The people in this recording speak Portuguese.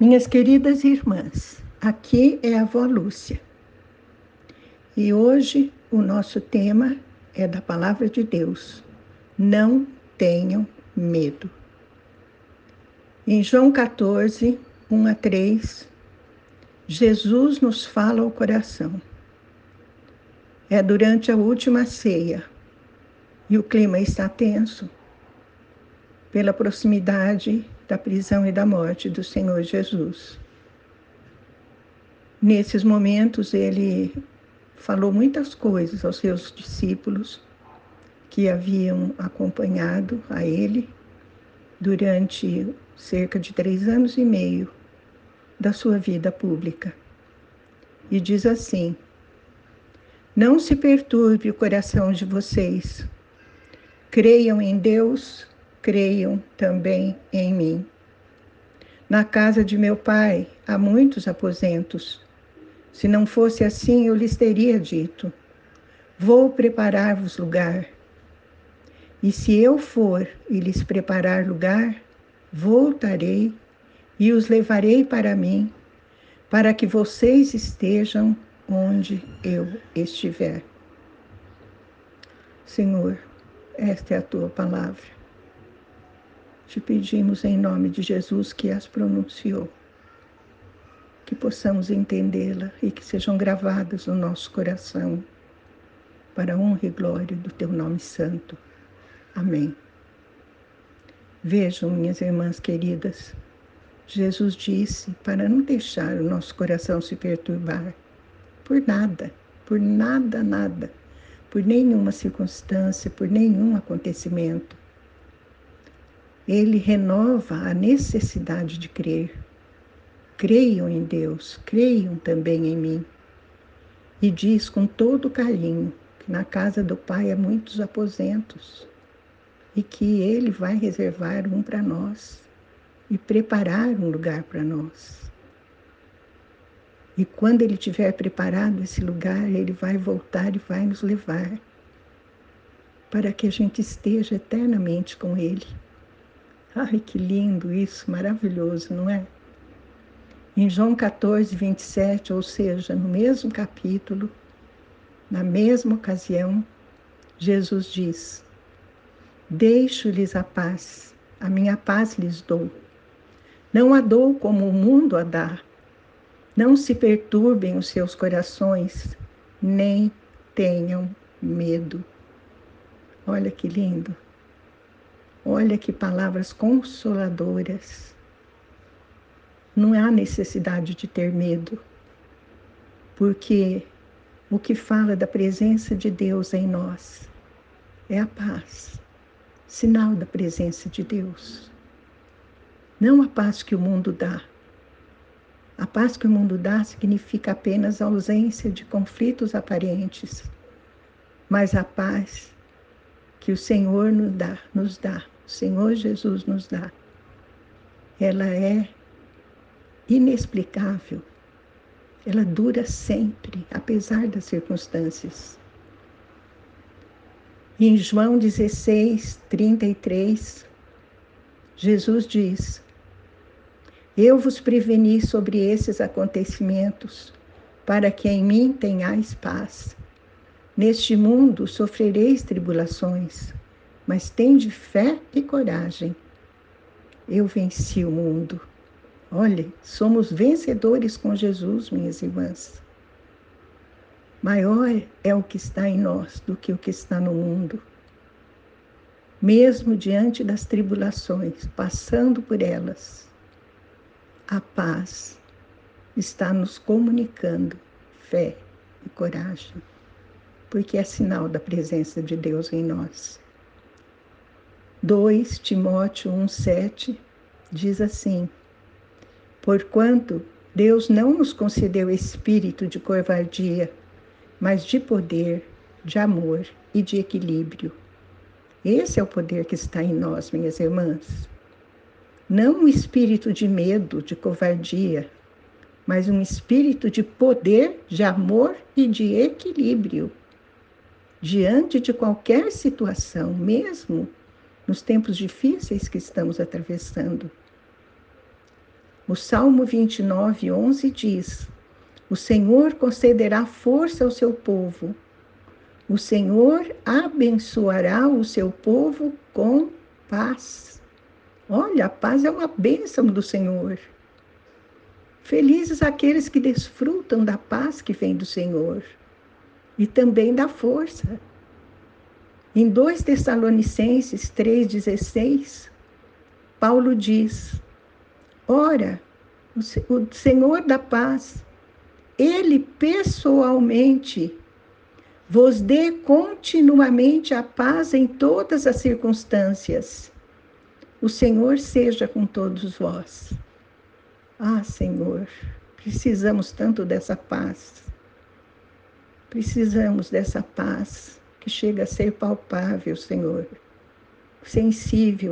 Minhas queridas irmãs, aqui é a avó Lúcia. E hoje o nosso tema é da palavra de Deus. Não tenham medo. Em João 14, 1 a 3, Jesus nos fala ao coração. É durante a última ceia e o clima está tenso pela proximidade da prisão e da morte do Senhor Jesus. Nesses momentos, ele falou muitas coisas aos seus discípulos que haviam acompanhado a ele durante cerca de três anos e meio da sua vida pública. E diz assim: Não se perturbe o coração de vocês. Creiam em Deus, creiam também em mim. Na casa de meu pai há muitos aposentos. Se não fosse assim, eu lhes teria dito: Vou preparar-vos lugar. E se eu for e lhes preparar lugar, voltarei e os levarei para mim, para que vocês estejam onde eu estiver. Senhor, esta é a tua palavra te pedimos em nome de Jesus que as pronunciou, que possamos entendê-la e que sejam gravadas no nosso coração, para a honra e glória do teu nome santo. Amém. Vejam, minhas irmãs queridas, Jesus disse para não deixar o nosso coração se perturbar por nada, por nada, nada, por nenhuma circunstância, por nenhum acontecimento ele renova a necessidade de crer. Creiam em Deus, creiam também em mim. E diz com todo carinho que na casa do Pai há muitos aposentos e que Ele vai reservar um para nós e preparar um lugar para nós. E quando Ele tiver preparado esse lugar, Ele vai voltar e vai nos levar para que a gente esteja eternamente com Ele. Ai, que lindo isso, maravilhoso, não é? Em João 14, 27, ou seja, no mesmo capítulo, na mesma ocasião, Jesus diz: Deixo-lhes a paz, a minha paz lhes dou. Não a dou como o mundo a dá. Não se perturbem os seus corações, nem tenham medo. Olha que lindo. Olha que palavras consoladoras. Não há necessidade de ter medo, porque o que fala da presença de Deus em nós é a paz, sinal da presença de Deus. Não a paz que o mundo dá. A paz que o mundo dá significa apenas a ausência de conflitos aparentes, mas a paz que o Senhor nos dá, nos dá, Senhor Jesus nos dá. Ela é inexplicável. Ela dura sempre, apesar das circunstâncias. Em João 16, 33, Jesus diz: Eu vos preveni sobre esses acontecimentos, para que em mim tenhais paz. Neste mundo sofrereis tribulações, mas tende fé e coragem. Eu venci o mundo. Olhe, somos vencedores com Jesus, minhas irmãs. Maior é o que está em nós do que o que está no mundo. Mesmo diante das tribulações, passando por elas, a paz está nos comunicando fé e coragem porque é sinal da presença de Deus em nós. 2 Timóteo 1,7 diz assim: Porquanto Deus não nos concedeu espírito de covardia, mas de poder, de amor e de equilíbrio. Esse é o poder que está em nós, minhas irmãs. Não um espírito de medo, de covardia, mas um espírito de poder, de amor e de equilíbrio diante de qualquer situação, mesmo nos tempos difíceis que estamos atravessando. O Salmo 29, 11 diz: O Senhor concederá força ao seu povo. O Senhor abençoará o seu povo com paz. Olha, a paz é uma bênção do Senhor. Felizes aqueles que desfrutam da paz que vem do Senhor e também da força. Em 2 Tessalonicenses 3,16, Paulo diz: Ora, o Senhor da paz, Ele pessoalmente vos dê continuamente a paz em todas as circunstâncias. O Senhor seja com todos vós. Ah, Senhor, precisamos tanto dessa paz. Precisamos dessa paz que chega a ser palpável, Senhor, sensível